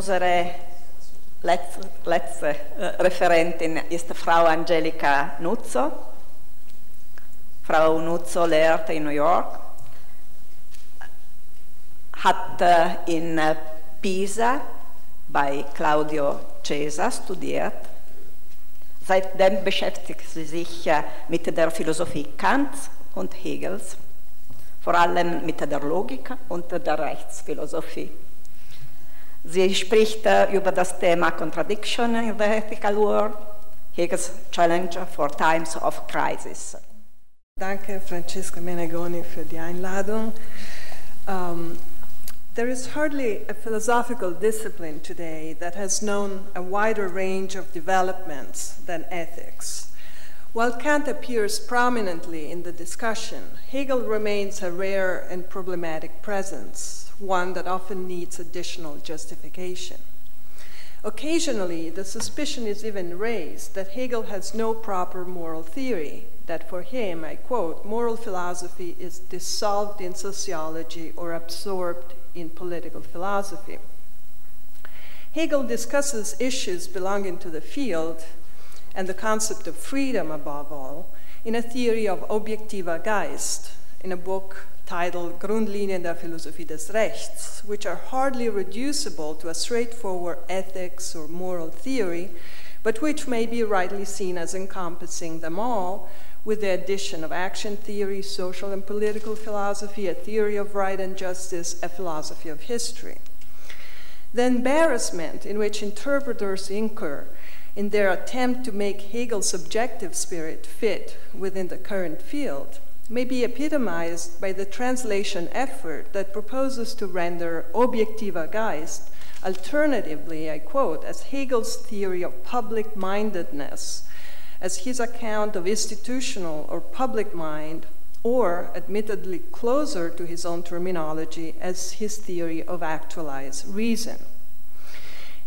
Unsere letzte, letzte äh, Referentin ist Frau Angelika Nuzzo. Frau Nuzzo lehrte in New York, hat äh, in äh, Pisa bei Claudio Cesa studiert. Seitdem beschäftigt sie sich mit der Philosophie Kants und Hegels, vor allem mit der Logik und der Rechtsphilosophie. Sie spricht äh, über das Thema Contradiction in the Ethical World, Hegels Challenge for Times of Crisis. Danke, Francesca Menegoni, für die Einladung. Um, there is hardly a philosophical discipline today that has known a wider range of developments than ethics. While Kant appears prominently in the discussion, Hegel remains a rare and problematic presence one that often needs additional justification. Occasionally, the suspicion is even raised that Hegel has no proper moral theory, that for him, I quote, moral philosophy is dissolved in sociology or absorbed in political philosophy. Hegel discusses issues belonging to the field and the concept of freedom above all in a theory of objektiver Geist, in a book titled Grundlinien der Philosophie des Rechts, which are hardly reducible to a straightforward ethics or moral theory, but which may be rightly seen as encompassing them all, with the addition of action theory, social and political philosophy, a theory of right and justice, a philosophy of history. The embarrassment in which interpreters incur in their attempt to make Hegel's subjective spirit fit within the current field may be epitomized by the translation effort that proposes to render objektiver Geist alternatively, I quote, as Hegel's theory of public mindedness, as his account of institutional or public mind, or, admittedly closer to his own terminology, as his theory of actualized reason.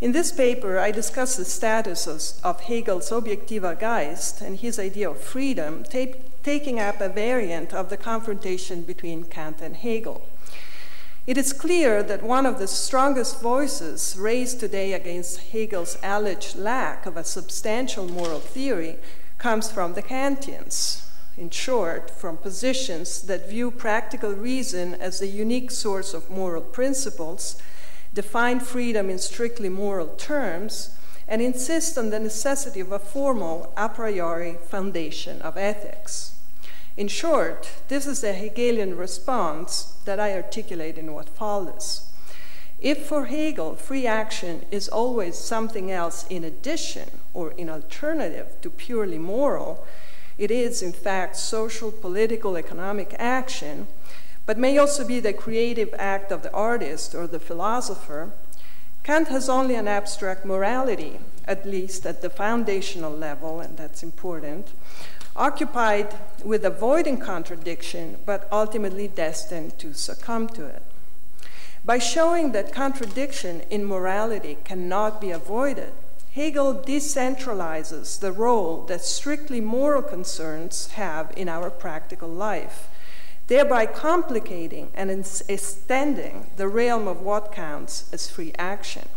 In this paper, I discuss the status of, of Hegel's Objektiver Geist and his idea of freedom, taking up a variant of the confrontation between Kant and Hegel. It is clear that one of the strongest voices raised today against Hegel's alleged lack of a substantial moral theory comes from the Kantians. In short, from positions that view practical reason as a unique source of moral principles, define freedom in strictly moral terms, and insist on the necessity of a formal a priori foundation of ethics. In short, this is the Hegelian response that I articulate in what follows. If for Hegel free action is always something else in addition or in alternative to purely moral, it is in fact social, political, economic action, but may also be the creative act of the artist or the philosopher. Kant has only an abstract morality, at least at the foundational level, and that's important, occupied with avoiding contradiction, but ultimately destined to succumb to it. By showing that contradiction in morality cannot be avoided, Hegel decentralizes the role that strictly moral concerns have in our practical life, thereby complicating and extending the realm of what counts as free action.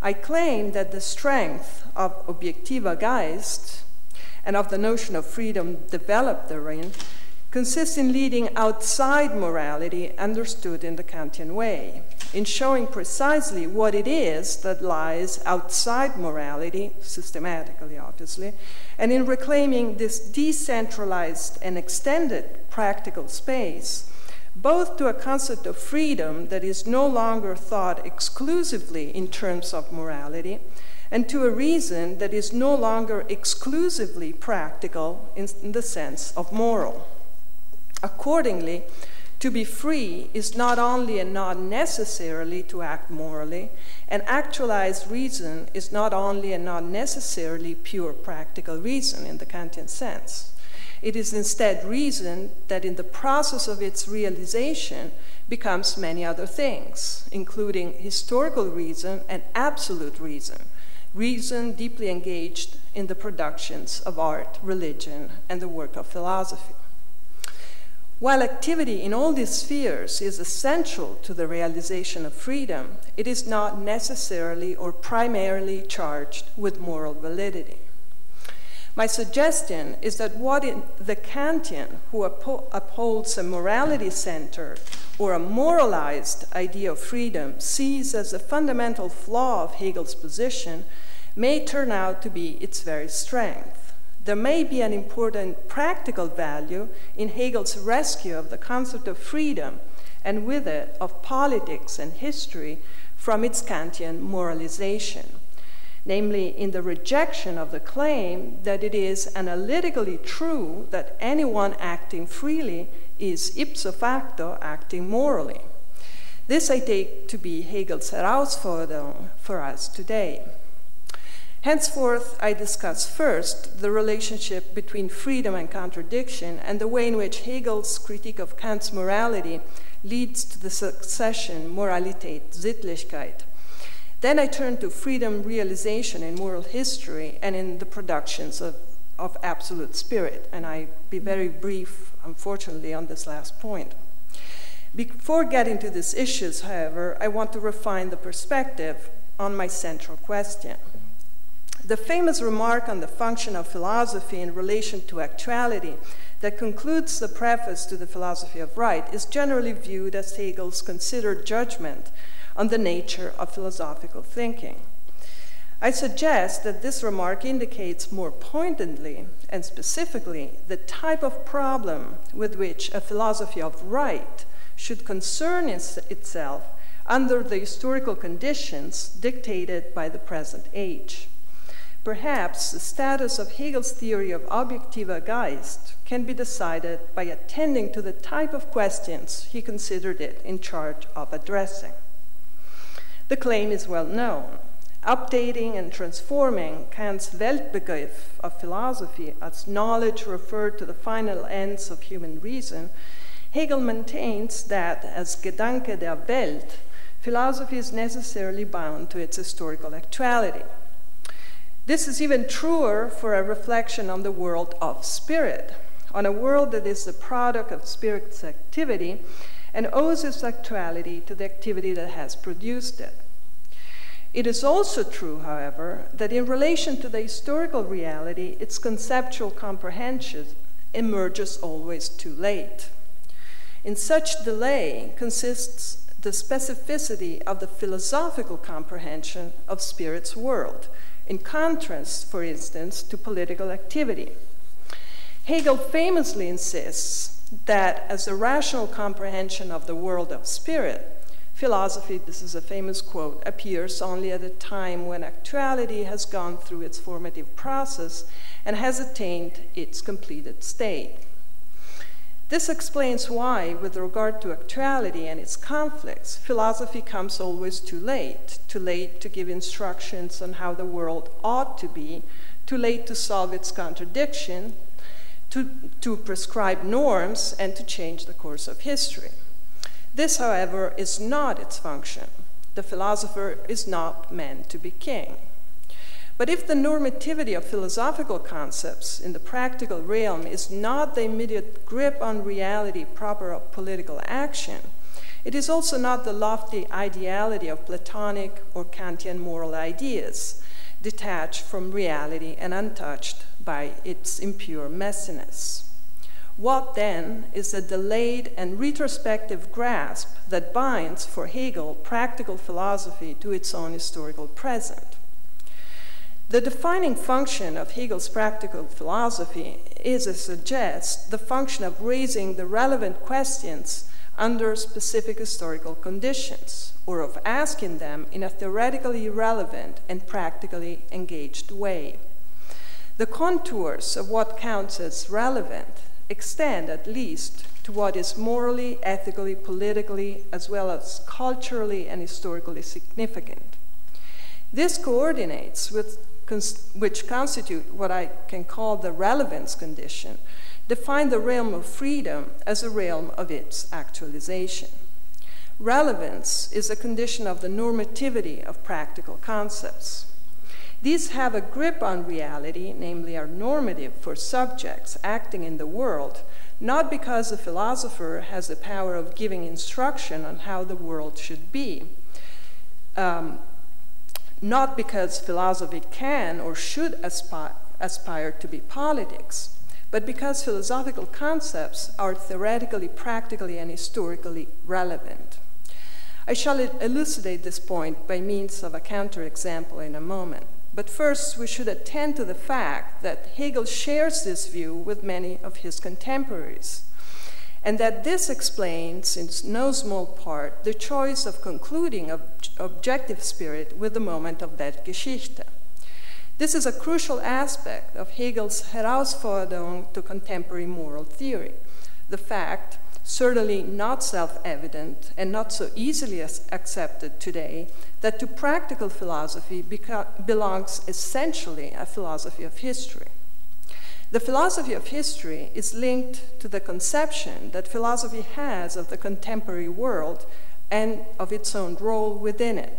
I claim that the strength of Objektiver Geist and of the notion of freedom developed therein consists in leading outside morality understood in the Kantian way, in showing precisely what it is that lies outside morality, systematically obviously, and in reclaiming this decentralized and extended practical space, both to a concept of freedom that is no longer thought exclusively in terms of morality and to a reason that is no longer exclusively practical in, the sense of moral. Accordingly, to be free is not only and not necessarily to act morally, and actualized reason is not only and not necessarily pure practical reason in the Kantian sense. It is instead reason that in the process of its realization becomes many other things, including historical reason and absolute reason, reason deeply engaged in the productions of art, religion, and the work of philosophy. While activity in all these spheres is essential to the realization of freedom, it is not necessarily or primarily charged with moral validity. My suggestion is that what the Kantian, who upholds a morality centered or a moralized idea of freedom, sees as a fundamental flaw of Hegel's position, may turn out to be its very strength. There may be an important practical value in Hegel's rescue of the concept of freedom and with it of politics and history from its Kantian moralization namely in the rejection of the claim that it is analytically true that anyone acting freely is ipso facto acting morally. This I take to be Hegel's Herausforderung for us today. Henceforth, I discuss first the relationship between freedom and contradiction and the way in which Hegel's critique of Kant's morality leads to the succession Moralität, Sittlichkeit, then I turn to freedom realization in moral history and in the productions of, of absolute spirit. And I be very brief, unfortunately, on this last point. Before getting to these issues, however, I want to refine the perspective on my central question. The famous remark on the function of philosophy in relation to actuality that concludes the preface to the philosophy of right is generally viewed as Hegel's considered judgment on the nature of philosophical thinking. I suggest that this remark indicates more pointedly and specifically the type of problem with which a philosophy of right should concern itself under the historical conditions dictated by the present age. Perhaps the status of Hegel's theory of objektiver Geist can be decided by attending to the type of questions he considered it in charge of addressing. The claim is well known. Updating and transforming Kant's Weltbegriff of philosophy as knowledge referred to the final ends of human reason, Hegel maintains that as Gedanke der Welt, philosophy is necessarily bound to its historical actuality. This is even truer for a reflection on the world of spirit, on a world that is the product of spirit's activity and owes its actuality to the activity that has produced it. It is also true, however, that in relation to the historical reality, its conceptual comprehension emerges always too late. In such delay consists the specificity of the philosophical comprehension of spirit's world, in contrast, for instance, to political activity. Hegel famously insists that as a rational comprehension of the world of spirit, philosophy, this is a famous quote, appears only at a time when actuality has gone through its formative process and has attained its completed state. This explains why, with regard to actuality and its conflicts, philosophy comes always too late, too late to give instructions on how the world ought to be, too late to solve its contradiction, to, to prescribe norms and to change the course of history. This, however, is not its function. The philosopher is not meant to be king. But if the normativity of philosophical concepts in the practical realm is not the immediate grip on reality proper of political action, it is also not the lofty ideality of Platonic or Kantian moral ideas, detached from reality and untouched by its impure messiness. What then is a delayed and retrospective grasp that binds, for Hegel, practical philosophy to its own historical present? The defining function of Hegel's practical philosophy is, as suggests, the function of raising the relevant questions under specific historical conditions, or of asking them in a theoretically relevant and practically engaged way. The contours of what counts as relevant extend at least to what is morally, ethically, politically, as well as culturally and historically significant. This coordinates with which constitute what I can call the relevance condition, define the realm of freedom as a realm of its actualization. Relevance is a condition of the normativity of practical concepts. These have a grip on reality, namely are normative for subjects acting in the world, not because the philosopher has the power of giving instruction on how the world should be, um, not because philosophy can or should aspire, aspire to be politics, but because philosophical concepts are theoretically, practically, and historically relevant. I shall elucidate this point by means of a counterexample in a moment. But first, we should attend to the fact that Hegel shares this view with many of his contemporaries, and that this explains, in no small part, the choice of concluding ob- objective spirit with the moment of Weltgeschichte. This is a crucial aspect of Hegel's Herausforderung to contemporary moral theory the fact certainly not self evident and not so easily accepted today, that to practical philosophy belongs essentially a philosophy of history. The philosophy of history is linked to the conception that philosophy has of the contemporary world and of its own role within it.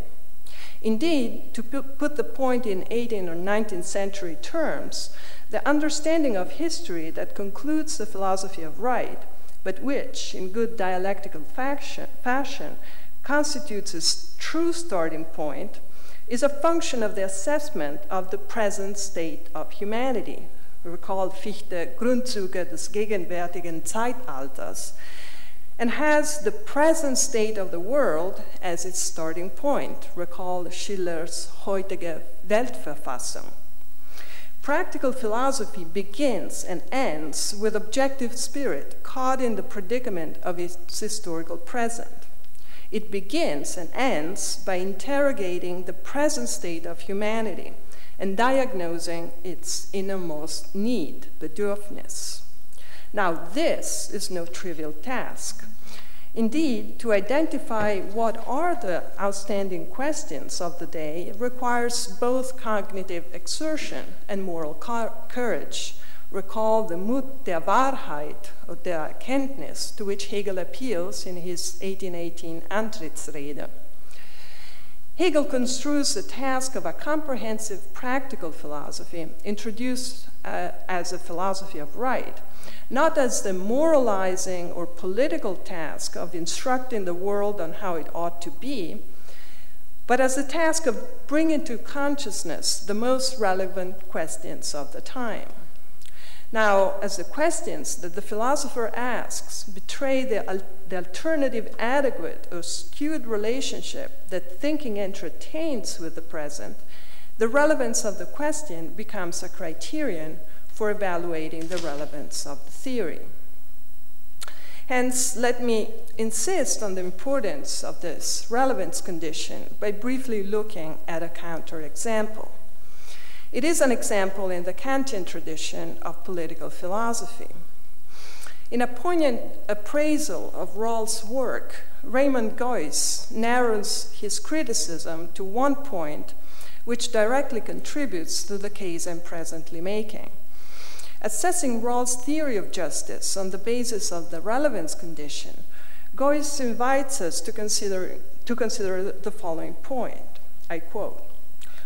Indeed, to put the point in 18th or 19th century terms, the understanding of history that concludes the philosophy of right but which, in good dialectical fashion, constitutes a true starting point, is a function of the assessment of the present state of humanity. Recall Fichte Grundzüge des gegenwärtigen Zeitalters, and has the present state of the world as its starting point. Recall Schiller's heutige Weltverfassung. Practical philosophy begins and ends with objective spirit caught in the predicament of its historical present. It begins and ends by interrogating the present state of humanity and diagnosing its innermost need, Bedürfnis. Now, this is no trivial task. Indeed, to identify what are the outstanding questions of the day requires both cognitive exertion and moral courage. Recall the Mut der Wahrheit or der Erkenntnis to which Hegel appeals in his 1818 Antrittsrede. Hegel construes the task of a comprehensive practical philosophy, introduced uh, as a philosophy of right, not as the moralizing or political task of instructing the world on how it ought to be, but as the task of bringing to consciousness the most relevant questions of the time. Now, as the questions that the philosopher asks betray the, al- the alternative adequate or skewed relationship that thinking entertains with the present, the relevance of the question becomes a criterion for evaluating the relevance of the theory. Hence, let me insist on the importance of this relevance condition by briefly looking at a counterexample. It is an example in the Kantian tradition of political philosophy. In a poignant appraisal of Rawls' work, Raymond Geuss narrows his criticism to one point which directly contributes to the case I'm presently making. Assessing Rawls' theory of justice on the basis of the relevance condition, Geuss invites us to consider, to consider the following point. I quote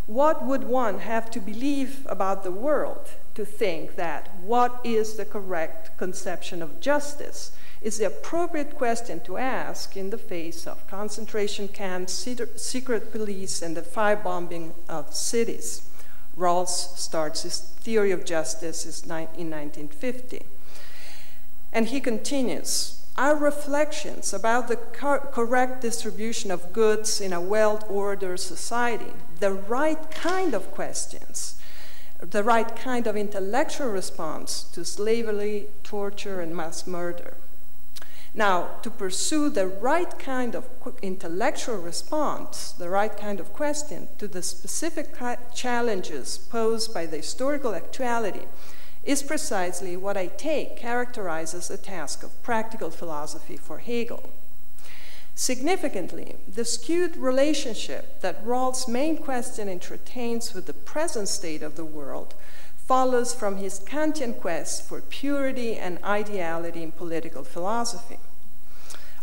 What would one have to believe about the world to think that what is the correct conception of justice is the appropriate question to ask in the face of concentration camps, secret police, and the firebombing of cities? Rawls starts his theory of justice in 1950. And he continues Our reflections about the correct distribution of goods in a well ordered society, the right kind of questions, the right kind of intellectual response to slavery, torture, and mass murder. Now, to pursue the right kind of intellectual response, the right kind of question to the specific challenges posed by the historical actuality is precisely what I take characterizes the task of practical philosophy for Hegel. Significantly, the skewed relationship that Rawls' main question entertains with the present state of the world follows from his Kantian quest for purity and ideality in political philosophy.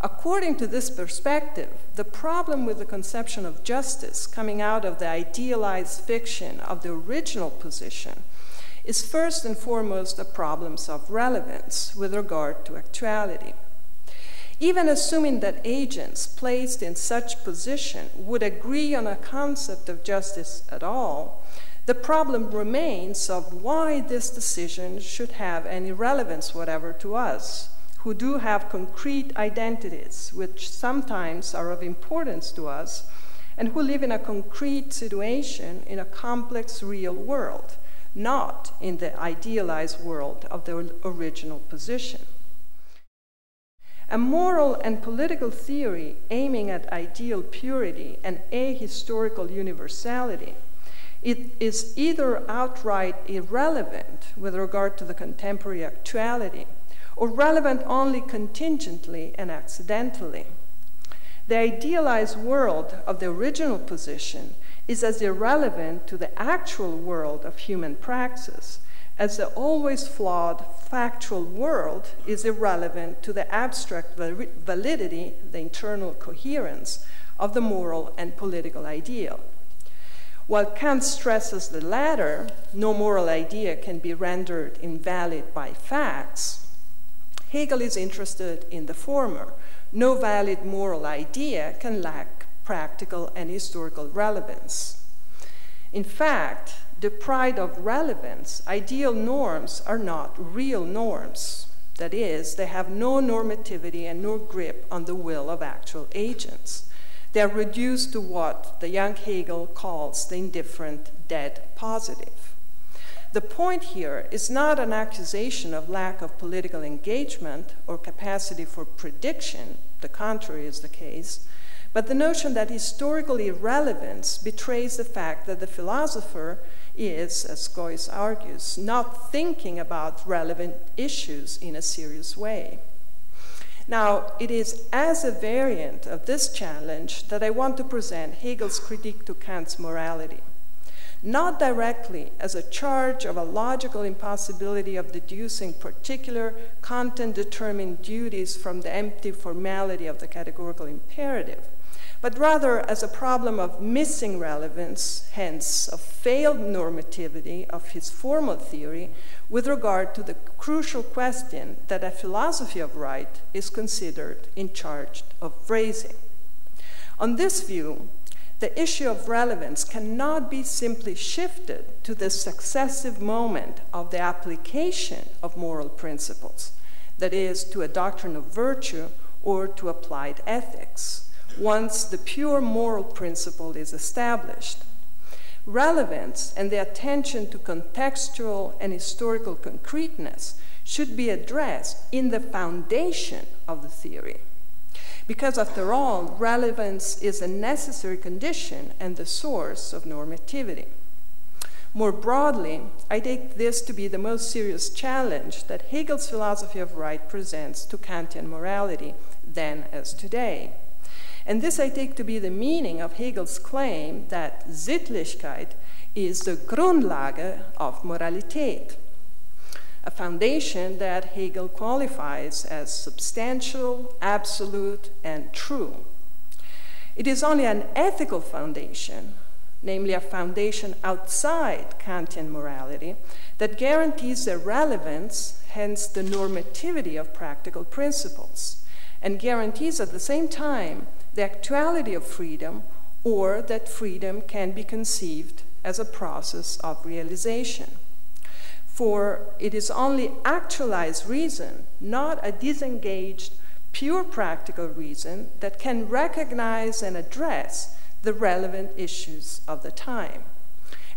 According to this perspective, the problem with the conception of justice coming out of the idealized fiction of the original position is first and foremost a problem of relevance with regard to actuality. Even assuming that agents placed in such position would agree on a concept of justice at all, the problem remains of why this decision should have any relevance whatever to us, who do have concrete identities which sometimes are of importance to us, and who live in a concrete situation in a complex real world, not in the idealized world of the original position. A moral and political theory aiming at ideal purity and ahistorical universality it is either outright irrelevant with regard to the contemporary actuality or relevant only contingently and accidentally. The idealized world of the original position is as irrelevant to the actual world of human praxis as the always flawed factual world is irrelevant to the abstract validity, the internal coherence of the moral and political ideal. While Kant stresses the latter, no moral idea can be rendered invalid by facts, Hegel is interested in the former. No valid moral idea can lack practical and historical relevance. In fact, deprived of relevance, ideal norms are not real norms. That is, they have no normativity and no grip on the will of actual agents. They are reduced to what the young Hegel calls the indifferent dead positive. The point here is not an accusation of lack of political engagement or capacity for prediction, the contrary is the case, but the notion that historical irrelevance betrays the fact that the philosopher is, as Geuss argues, not thinking about relevant issues in a serious way. Now, it is as a variant of this challenge that I want to present Hegel's critique to Kant's morality. Not directly as a charge of a logical impossibility of deducing particular content determined duties from the empty formality of the categorical imperative, but rather as a problem of missing relevance, hence of failed normativity of his formal theory with regard to the crucial question that a philosophy of right is considered in charge of raising. On this view, the issue of relevance cannot be simply shifted to the successive moment of the application of moral principles, that is, to a doctrine of virtue or to applied ethics once the pure moral principle is established. Relevance and the attention to contextual and historical concreteness should be addressed in the foundation of the theory. Because, after all, relevance is a necessary condition and the source of normativity. More broadly, I take this to be the most serious challenge that Hegel's philosophy of right presents to Kantian morality then as today. And this I take to be the meaning of Hegel's claim that Sittlichkeit is the Grundlage of Moralität, a foundation that Hegel qualifies as substantial, absolute, and true. It is only an ethical foundation, namely a foundation outside Kantian morality, that guarantees the relevance, hence the normativity of practical principles, and guarantees at the same time the actuality of freedom, or that freedom can be conceived as a process of realization. For it is only actualized reason, not a disengaged, pure practical reason, that can recognize and address the relevant issues of the time.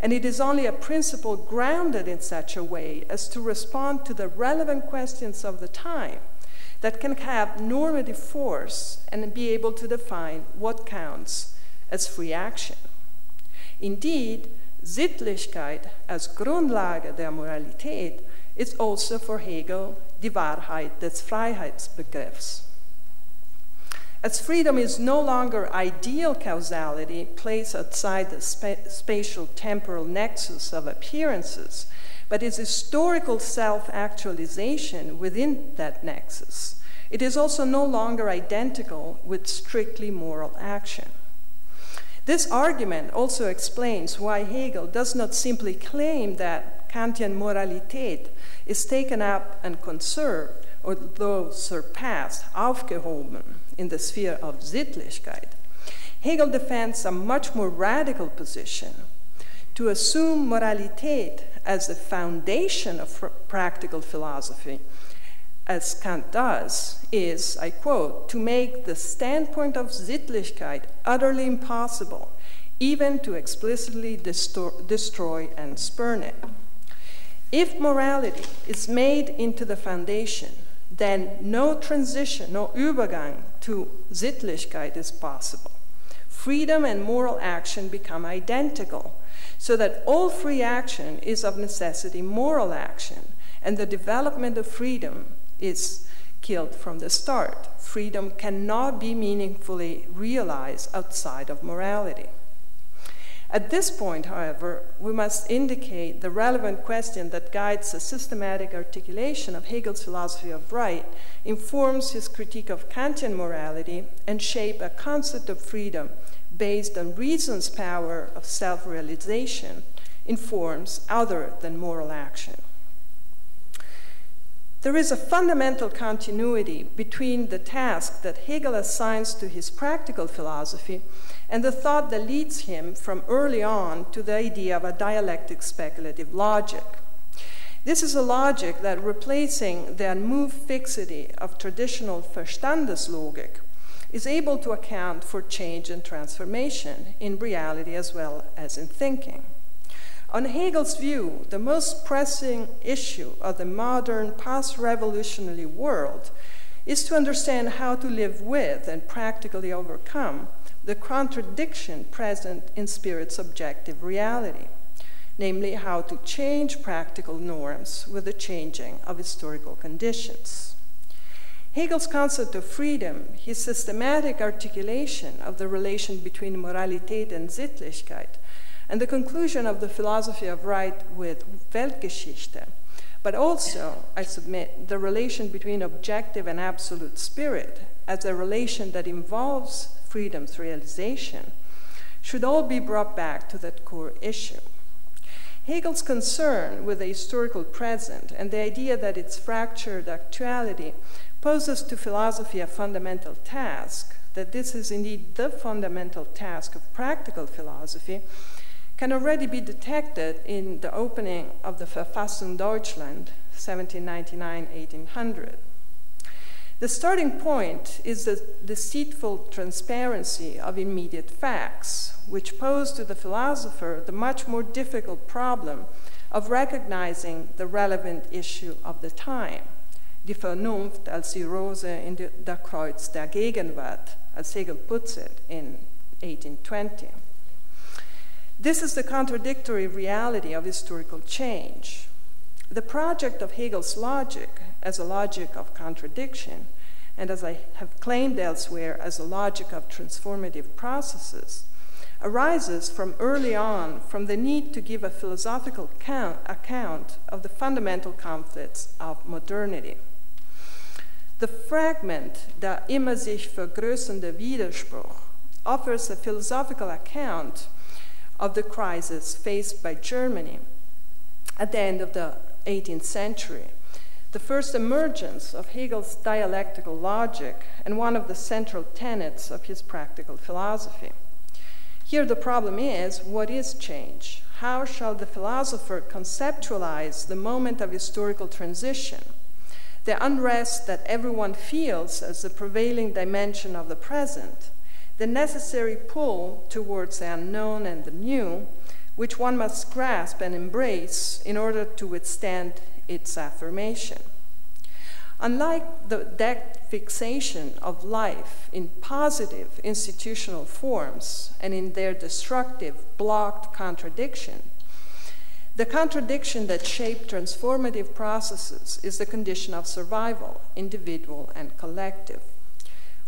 And it is only a principle grounded in such a way as to respond to the relevant questions of the time that can have normative force and be able to define what counts as free action. Indeed, Sittlichkeit as Grundlage der Moralität is also for Hegel die Wahrheit des Freiheitsbegriffs. As freedom is no longer ideal causality placed outside the spa- spatial temporal nexus of appearances, but is historical self actualization within that nexus. It is also no longer identical with strictly moral action. This argument also explains why Hegel does not simply claim that Kantian Moralität is taken up and conserved, although surpassed, aufgehoben, in the sphere of Sittlichkeit, Hegel defends a much more radical position to assume Moralität as the foundation of practical philosophy, as Kant does, is, I quote, to make the standpoint of Sittlichkeit utterly impossible, even to explicitly destroy and spurn it. If morality is made into the foundation, then no transition, no Übergang to Sittlichkeit is possible. Freedom and moral action become identical, so that all free action is of necessity moral action, and the development of freedom is killed from the start. Freedom cannot be meaningfully realized outside of morality. At this point, however, we must indicate the relevant question that guides the systematic articulation of Hegel's philosophy of right, informs his critique of Kantian morality, and shape a concept of freedom based on reason's power of self realization in forms other than moral action. There is a fundamental continuity between the task that Hegel assigns to his practical philosophy and the thought that leads him from early on to the idea of a dialectic speculative logic. This is a logic that, replacing the unmoved fixity of traditional Verstandeslogik, is able to account for change and transformation in reality as well as in thinking. On Hegel's view, the most pressing issue of the modern post revolutionary world is to understand how to live with and practically overcome the contradiction present in spirit's objective reality, namely, how to change practical norms with the changing of historical conditions. Hegel's concept of freedom, his systematic articulation of the relation between Moralität and Sittlichkeit, and the conclusion of the philosophy of right with Weltgeschichte, but also, I submit, the relation between objective and absolute spirit as a relation that involves freedom's realization, should all be brought back to that core issue. Hegel's concern with the historical present and the idea that its fractured actuality poses to philosophy a fundamental task, that this is indeed the fundamental task of practical philosophy, can already be detected in the opening of the Verfassung Deutschland, 1799 1800. The starting point is the deceitful transparency of immediate facts, which pose to the philosopher the much more difficult problem of recognizing the relevant issue of the time. Die Vernunft als die Rose in der Kreuz der Gegenwart, as Hegel puts it in 1820. This is the contradictory reality of historical change. The project of Hegel's logic as a logic of contradiction, and as I have claimed elsewhere, as a logic of transformative processes, arises from early on from the need to give a philosophical account of the fundamental conflicts of modernity. The fragment, der immer sich vergrößernde Widerspruch, offers a philosophical account of the crisis faced by Germany at the end of the 18th century the first emergence of Hegel's dialectical logic and one of the central tenets of his practical philosophy. Here, the problem is what is change? How shall the philosopher conceptualize the moment of historical transition, the unrest that everyone feels as the prevailing dimension of the present, the necessary pull towards the unknown and the new, which one must grasp and embrace in order to withstand its affirmation. Unlike the dead fixation of life in positive institutional forms and in their destructive, blocked contradiction, the contradiction that shaped transformative processes is the condition of survival, individual and collective.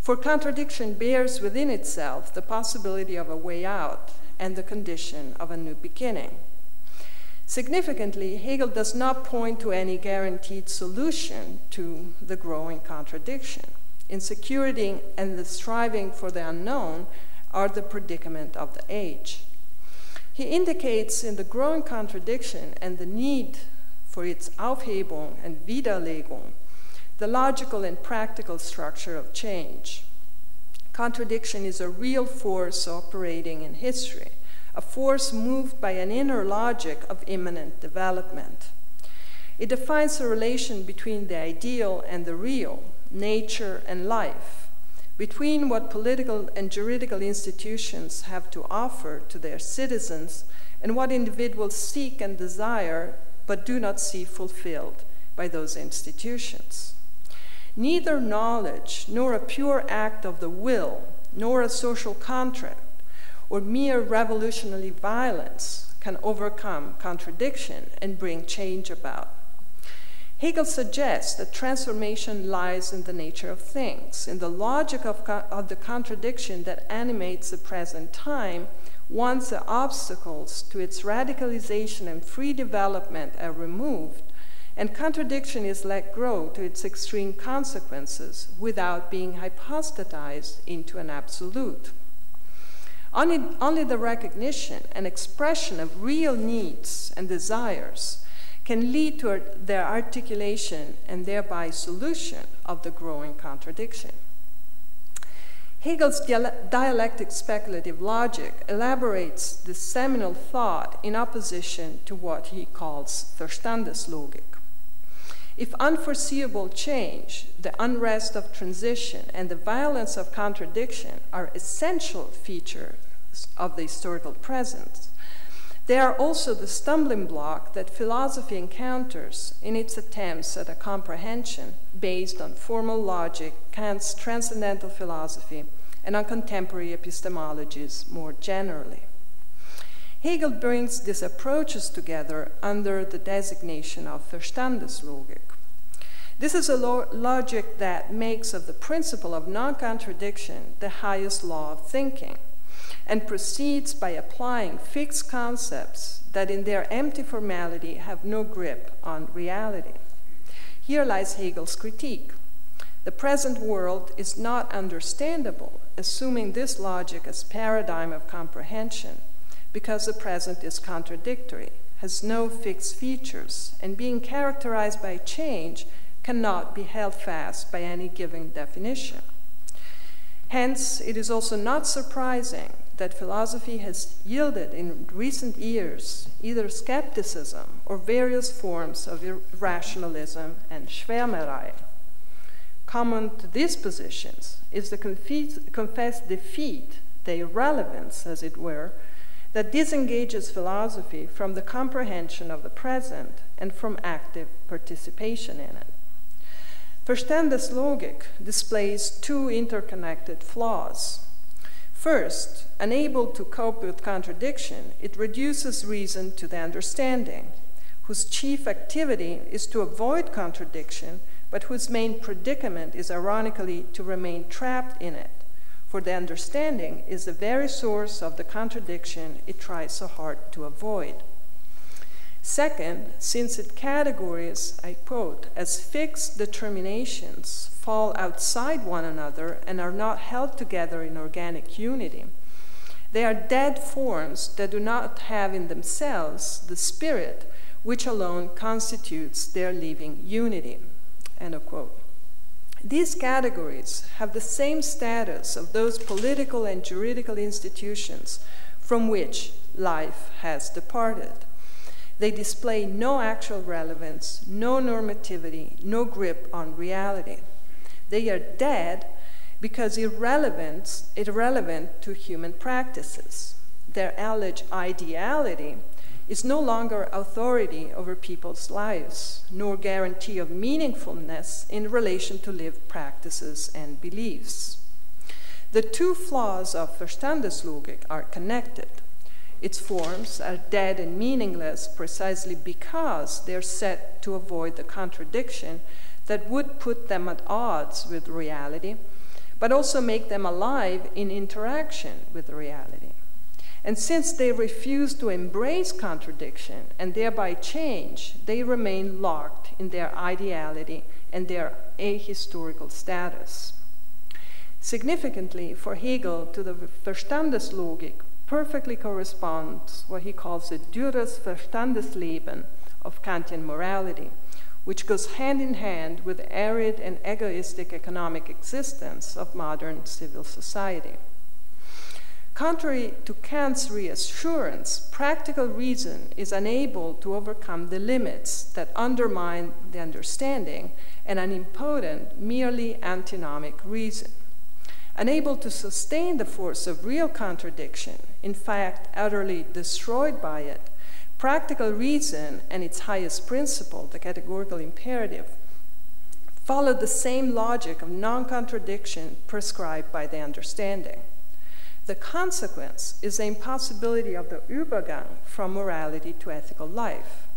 For contradiction bears within itself the possibility of a way out and the condition of a new beginning. Significantly, Hegel does not point to any guaranteed solution to the growing contradiction. Insecurity and the striving for the unknown are the predicament of the age. He indicates in the growing contradiction and the need for its Aufhebung and Widerlegung the logical and practical structure of change. Contradiction is a real force operating in history, a force moved by an inner logic of immanent development. It defines the relation between the ideal and the real, nature and life, between what political and juridical institutions have to offer to their citizens and what individuals seek and desire but do not see fulfilled by those institutions. Neither knowledge, nor a pure act of the will, nor a social contract, or mere revolutionary violence can overcome contradiction and bring change about. Hegel suggests that transformation lies in the nature of things, in the logic of, co- of the contradiction that animates the present time once the obstacles to its radicalization and free development are removed and contradiction is let grow to its extreme consequences without being hypostatized into an absolute. Only, only the recognition and expression of real needs and desires can lead to their articulation and thereby solution of the growing contradiction. Hegel's dialectic speculative logic elaborates this seminal thought in opposition to what he calls Verstandeslogik. If unforeseeable change, the unrest of transition, and the violence of contradiction are essential features of the historical present, they are also the stumbling block that philosophy encounters in its attempts at a comprehension based on formal logic, Kant's transcendental philosophy, and on contemporary epistemologies more generally. Hegel brings these approaches together under the designation of Verstandeslogik. This is a lo- logic that makes of the principle of non contradiction the highest law of thinking and proceeds by applying fixed concepts that, in their empty formality, have no grip on reality. Here lies Hegel's critique. The present world is not understandable, assuming this logic as paradigm of comprehension because the present is contradictory, has no fixed features, and being characterized by change cannot be held fast by any given definition. Hence, it is also not surprising that philosophy has yielded in recent years either skepticism or various forms of irrationalism and Schwärmerei. Common to these positions is the confessed defeat, the irrelevance, as it were, that disengages philosophy from the comprehension of the present and from active participation in it. Verstandeslogik displays two interconnected flaws. First, unable to cope with contradiction, it reduces reason to the understanding, whose chief activity is to avoid contradiction, but whose main predicament is ironically to remain trapped in it for the understanding is the very source of the contradiction it tries so hard to avoid. Second, since its categories, I quote, as fixed determinations fall outside one another and are not held together in organic unity, they are dead forms that do not have in themselves the spirit which alone constitutes their living unity. End of quote. These categories have the same status of those political and juridical institutions from which life has departed. They display no actual relevance, no normativity, no grip on reality. They are dead because irrelevant, irrelevant to human practices. Their alleged ideality is no longer authority over people's lives, nor guarantee of meaningfulness in relation to lived practices and beliefs. The two flaws of Verstandeslogik are connected. Its forms are dead and meaningless precisely because they're set to avoid the contradiction that would put them at odds with reality, but also make them alive in interaction with reality. And since they refuse to embrace contradiction and thereby change, they remain locked in their ideality and their ahistorical status. Significantly, for Hegel, to the Verstandeslogik perfectly corresponds what he calls the dürres Verstandesleben of Kantian morality, which goes hand in hand with the arid and egoistic economic existence of modern civil society. Contrary to Kant's reassurance, practical reason is unable to overcome the limits that undermine the understanding and an impotent, merely antinomic reason. Unable to sustain the force of real contradiction, in fact, utterly destroyed by it, practical reason and its highest principle, the categorical imperative, follow the same logic of non contradiction prescribed by the understanding. The consequence is the impossibility of the Übergang from morality to ethical life,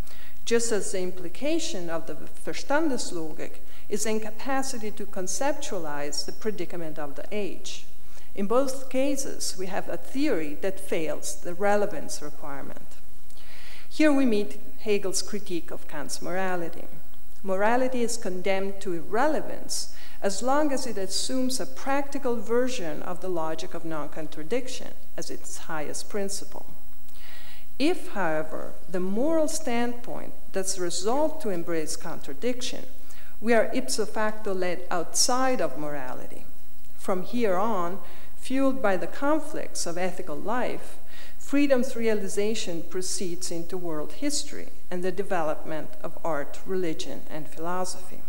just as the implication of the Verstandeslogik is incapacity to conceptualize the predicament of the age. In both cases, we have a theory that fails the relevance requirement. Here we meet Hegel's critique of Kant's morality. Morality is condemned to irrelevance as long as it assumes a practical version of the logic of non contradiction as its highest principle. If, however, the moral standpoint does resolve to embrace contradiction, we are ipso facto led outside of morality. From here on, fueled by the conflicts of ethical life, freedom's realization proceeds into world history and the development of art, religion, and philosophy.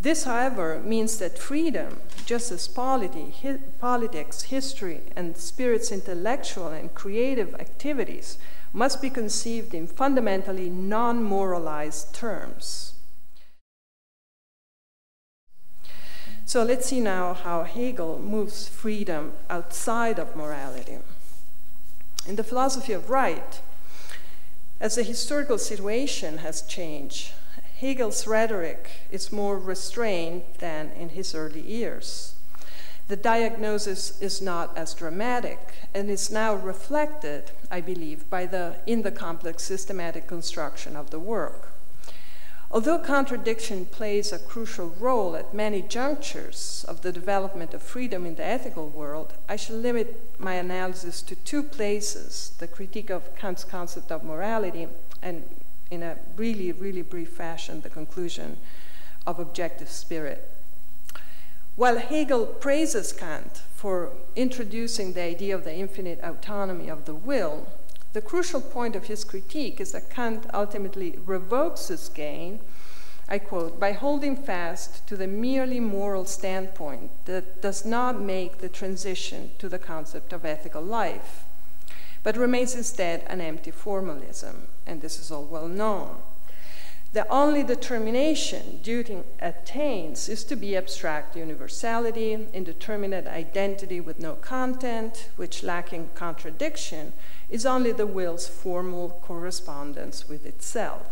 This, however, means that freedom, just as polity, hi politics, history, and spirit's intellectual and creative activities, must be conceived in fundamentally non moralized terms. So let's see now how Hegel moves freedom outside of morality. In the philosophy of right, as the historical situation has changed, Hegel's rhetoric is more restrained than in his early years. The diagnosis is not as dramatic and is now reflected, I believe, by the, in the complex systematic construction of the work. Although contradiction plays a crucial role at many junctures of the development of freedom in the ethical world, I shall limit my analysis to two places the critique of Kant's concept of morality and in a really, really brief fashion the conclusion of objective spirit. While Hegel praises Kant for introducing the idea of the infinite autonomy of the will, the crucial point of his critique is that Kant ultimately revokes this gain, I quote, by holding fast to the merely moral standpoint that does not make the transition to the concept of ethical life but remains instead an empty formalism, and this is all well known. The only determination duty attains is to be abstract universality, indeterminate identity with no content, which lacking contradiction is only the will's formal correspondence with itself.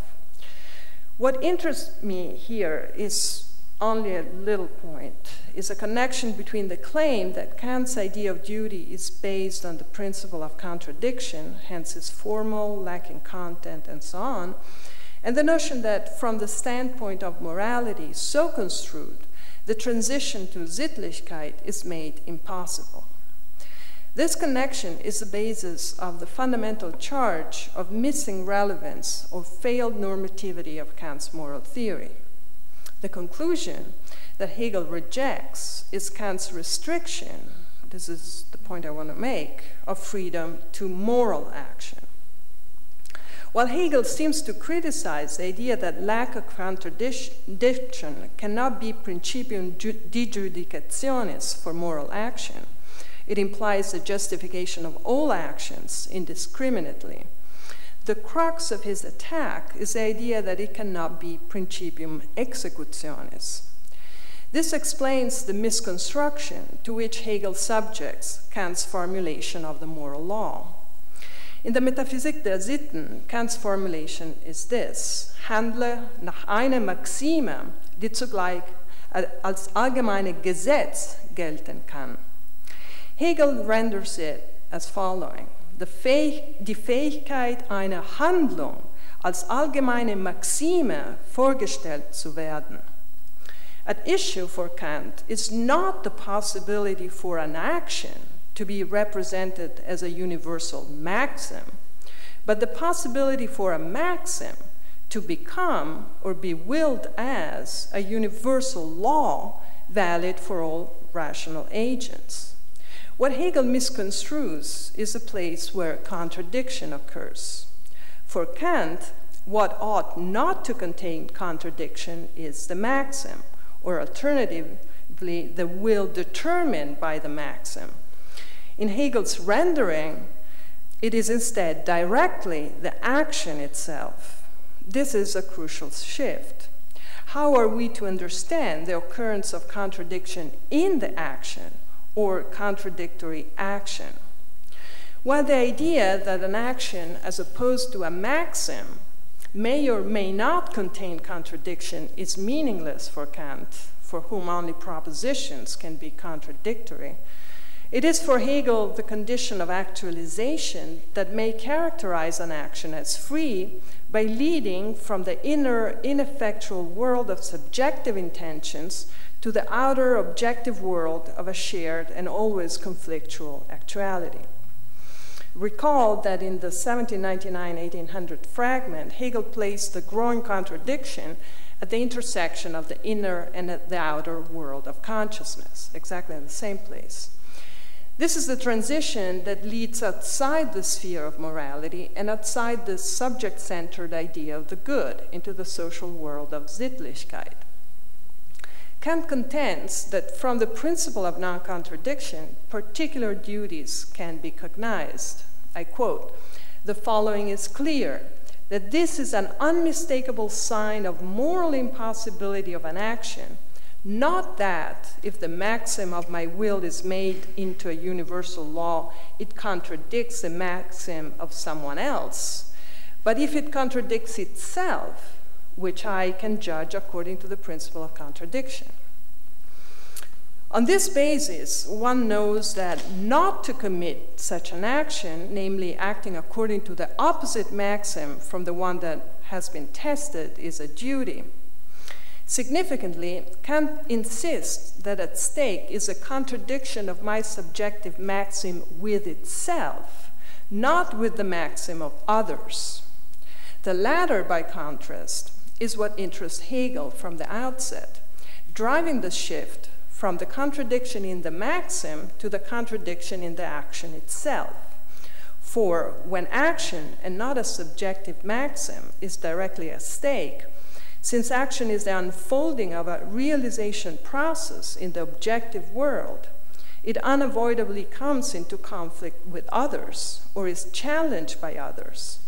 What interests me here is only a little point is a connection between the claim that Kant's idea of duty is based on the principle of contradiction, hence is formal, lacking content, and so on, and the notion that from the standpoint of morality, so construed, the transition to Sittlichkeit is made impossible. This connection is the basis of the fundamental charge of missing relevance or failed normativity of Kant's moral theory. The conclusion that Hegel rejects is Kant's restriction, this is the point I want to make, of freedom to moral action. While Hegel seems to criticize the idea that lack of contradiction cannot be principium diiudicationis for moral action, it implies the justification of all actions indiscriminately. The crux of his attack is the idea that it cannot be principium executionis. This explains the misconstruction to which Hegel subjects Kant's formulation of the moral law. In the Metaphysik der Sitten, Kant's formulation is this: Handle nach einer Maxime, die zugleich als allgemeine Gesetz gelten kann. Hegel renders it as following: die Fähigkeit einer Handlung als allgemeine Maxime vorgestellt zu werden at issue for Kant is not the possibility for an action to be represented as a universal maxim, but the possibility for a maxim to become or be willed as a universal law valid for all rational agents. What Hegel misconstrues is a place where contradiction occurs. For Kant, what ought not to contain contradiction is the maxim, or alternatively, the will determined by the maxim. In Hegel's rendering, it is instead directly the action itself. This is a crucial shift. How are we to understand the occurrence of contradiction in the action or contradictory action? While the idea that an action, as opposed to a maxim, may or may not contain contradiction is meaningless for Kant, for whom only propositions can be contradictory. It is for Hegel the condition of actualization that may characterize an action as free by leading from the inner, ineffectual world of subjective intentions to the outer, objective world of a shared and always conflictual actuality. Recall that in the 1799 1800 fragment, Hegel placed the growing contradiction at the intersection of the inner and the outer world of consciousness, exactly in the same place. This is the transition that leads outside the sphere of morality and outside the subject centered idea of the good into the social world of Sittlichkeit. Kant contends that from the principle of non contradiction, particular duties can be cognized. I quote The following is clear that this is an unmistakable sign of moral impossibility of an action, not that if the maxim of my will is made into a universal law, it contradicts the maxim of someone else, but if it contradicts itself which I can judge according to the principle of contradiction. On this basis, one knows that not to commit such an action, namely acting according to the opposite maxim from the one that has been tested, is a duty. Significantly, Kant insists that at stake is a contradiction of my subjective maxim with itself, not with the maxim of others. The latter, by contrast, is what interests Hegel from the outset, driving the shift from the contradiction in the maxim to the contradiction in the action itself. For when action, and not a subjective maxim, is directly at stake, since action is the unfolding of a realization process in the objective world, it unavoidably comes into conflict with others or is challenged by others.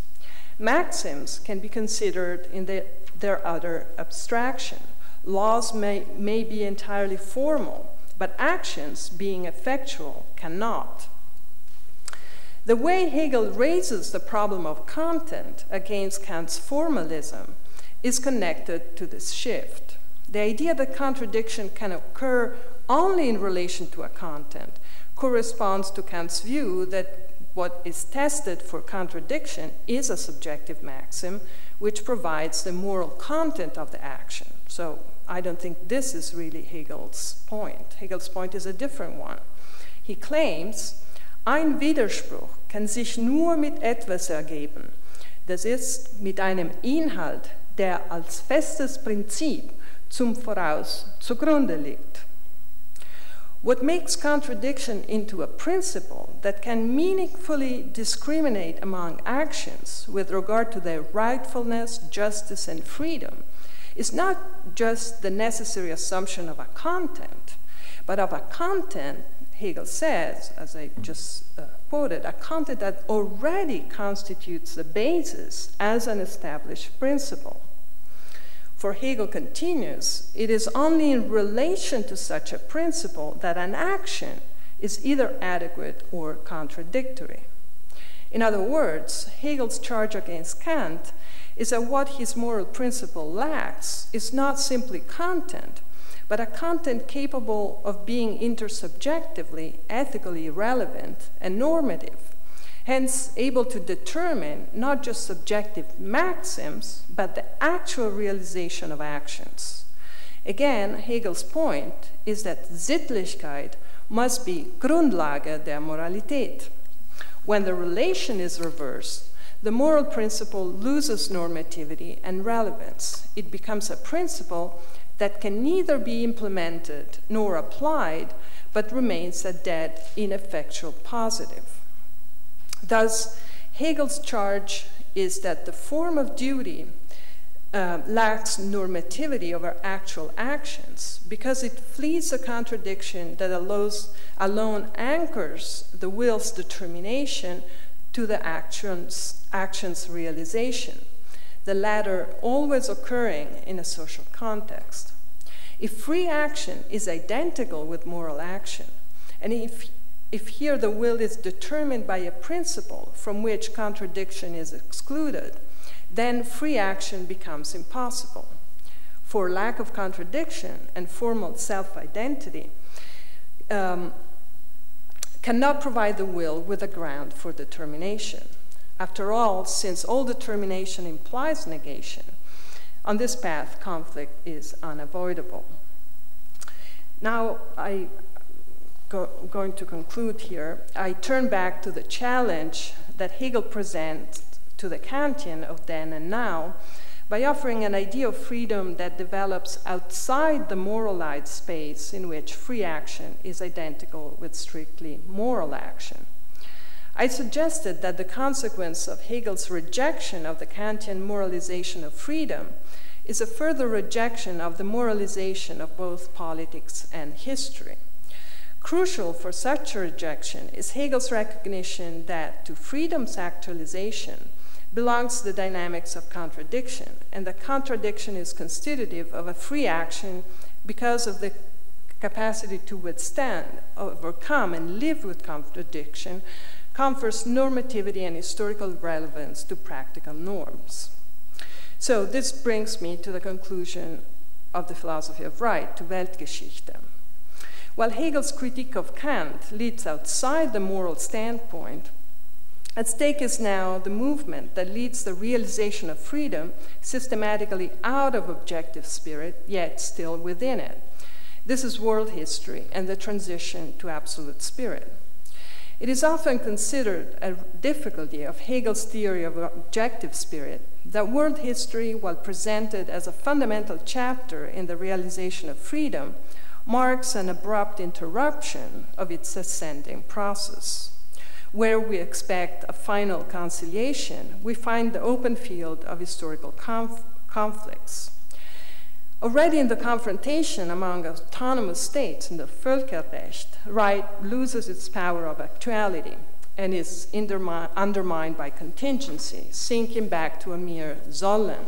Maxims can be considered in the their utter abstraction. Laws may, may be entirely formal, but actions, being effectual, cannot. The way Hegel raises the problem of content against Kant's formalism is connected to this shift. The idea that contradiction can occur only in relation to a content corresponds to Kant's view that what is tested for contradiction is a subjective maxim which provides the moral content of the action. So I don't think this is really Hegel's point. Hegel's point is a different one. He claims, ein Widerspruch kann sich nur mit etwas ergeben. Das ist mit einem Inhalt, der als festes Prinzip zum Voraus zugrunde liegt. What makes contradiction into a principle that can meaningfully discriminate among actions with regard to their rightfulness, justice, and freedom is not just the necessary assumption of a content, but of a content, Hegel says, as I just uh, quoted, a content that already constitutes the basis as an established principle. For Hegel continues, it is only in relation to such a principle that an action is either adequate or contradictory. In other words, Hegel's charge against Kant is that what his moral principle lacks is not simply content, but a content capable of being intersubjectively, ethically relevant, and normative hence able to determine not just subjective maxims, but the actual realization of actions. Again, Hegel's point is that Sittlichkeit must be Grundlage der Moralität. When the relation is reversed, the moral principle loses normativity and relevance. It becomes a principle that can neither be implemented nor applied, but remains a dead, ineffectual positive. Thus, Hegel's charge is that the form of duty uh, lacks normativity over actual actions because it flees a contradiction that allows, alone anchors the will's determination to the action's, action's realization, the latter always occurring in a social context. If free action is identical with moral action, and if, if here the will is determined by a principle from which contradiction is excluded, then free action becomes impossible. For lack of contradiction and formal self identity um, cannot provide the will with a ground for determination. After all, since all determination implies negation, on this path, conflict is unavoidable. Now, I go, going to conclude here. I turn back to the challenge that Hegel presents to the Kantian of then and now by offering an idea of freedom that develops outside the moralized space in which free action is identical with strictly moral action. I suggested that the consequence of Hegel's rejection of the Kantian moralization of freedom is a further rejection of the moralization of both politics and history. Crucial for such a rejection is Hegel's recognition that to freedom's actualization belongs the dynamics of contradiction, and that contradiction is constitutive of a free action because of the capacity to withstand, overcome, and live with contradiction confers normativity and historical relevance to practical norms. So this brings me to the conclusion of the philosophy of right, to Weltgeschichte. While Hegel's critique of Kant leads outside the moral standpoint, at stake is now the movement that leads the realization of freedom systematically out of objective spirit, yet still within it. This is world history and the transition to absolute spirit. It is often considered a difficulty of Hegel's theory of objective spirit that world history, while presented as a fundamental chapter in the realization of freedom, marks an abrupt interruption of its ascending process. Where we expect a final conciliation, we find the open field of historical conf conflicts. Already in the confrontation among autonomous states in the Völkerrecht, right loses its power of actuality and is undermined by contingency, sinking back to a mere sollen.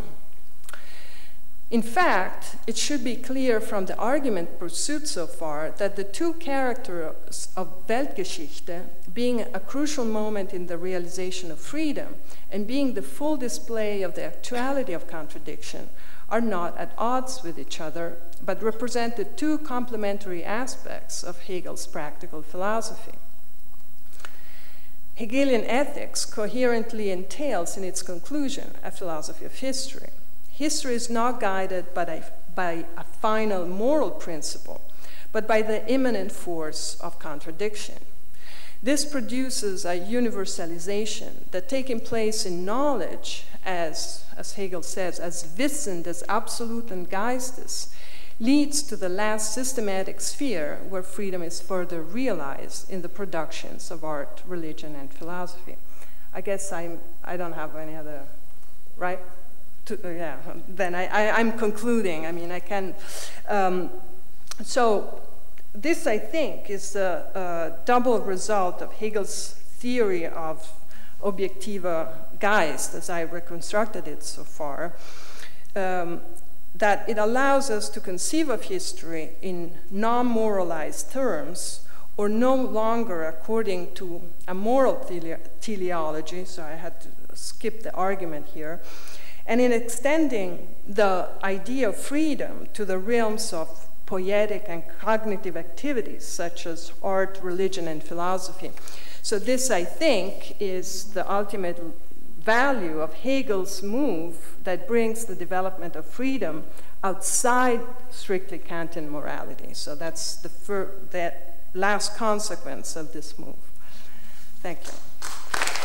In fact, it should be clear from the argument pursued so far that the two characters of Weltgeschichte, being a crucial moment in the realization of freedom and being the full display of the actuality of contradiction, are not at odds with each other, but represent the two complementary aspects of Hegel's practical philosophy. Hegelian ethics coherently entails in its conclusion a philosophy of history. History is not guided by a, by a final moral principle, but by the immanent force of contradiction. This produces a universalization that taking place in knowledge as, as Hegel says, as Wissen des absoluten Geistes, leads to the last systematic sphere where freedom is further realized in the productions of art, religion, and philosophy. I guess I'm, I don't have any other, right? To, yeah, then I, I, am concluding. I mean, I can. Um, so, this, I think, is the double result of Hegel's theory of objektiver Geist, as I reconstructed it so far, um, that it allows us to conceive of history in non moralized terms or no longer according to a moral tele- teleology, so I had to skip the argument here, and in extending the idea of freedom to the realms of poetic and cognitive activities such as art, religion, and philosophy. So, this, I think, is the ultimate value of Hegel's move that brings the development of freedom outside strictly Kantian morality. So, that's the fir- that last consequence of this move. Thank you.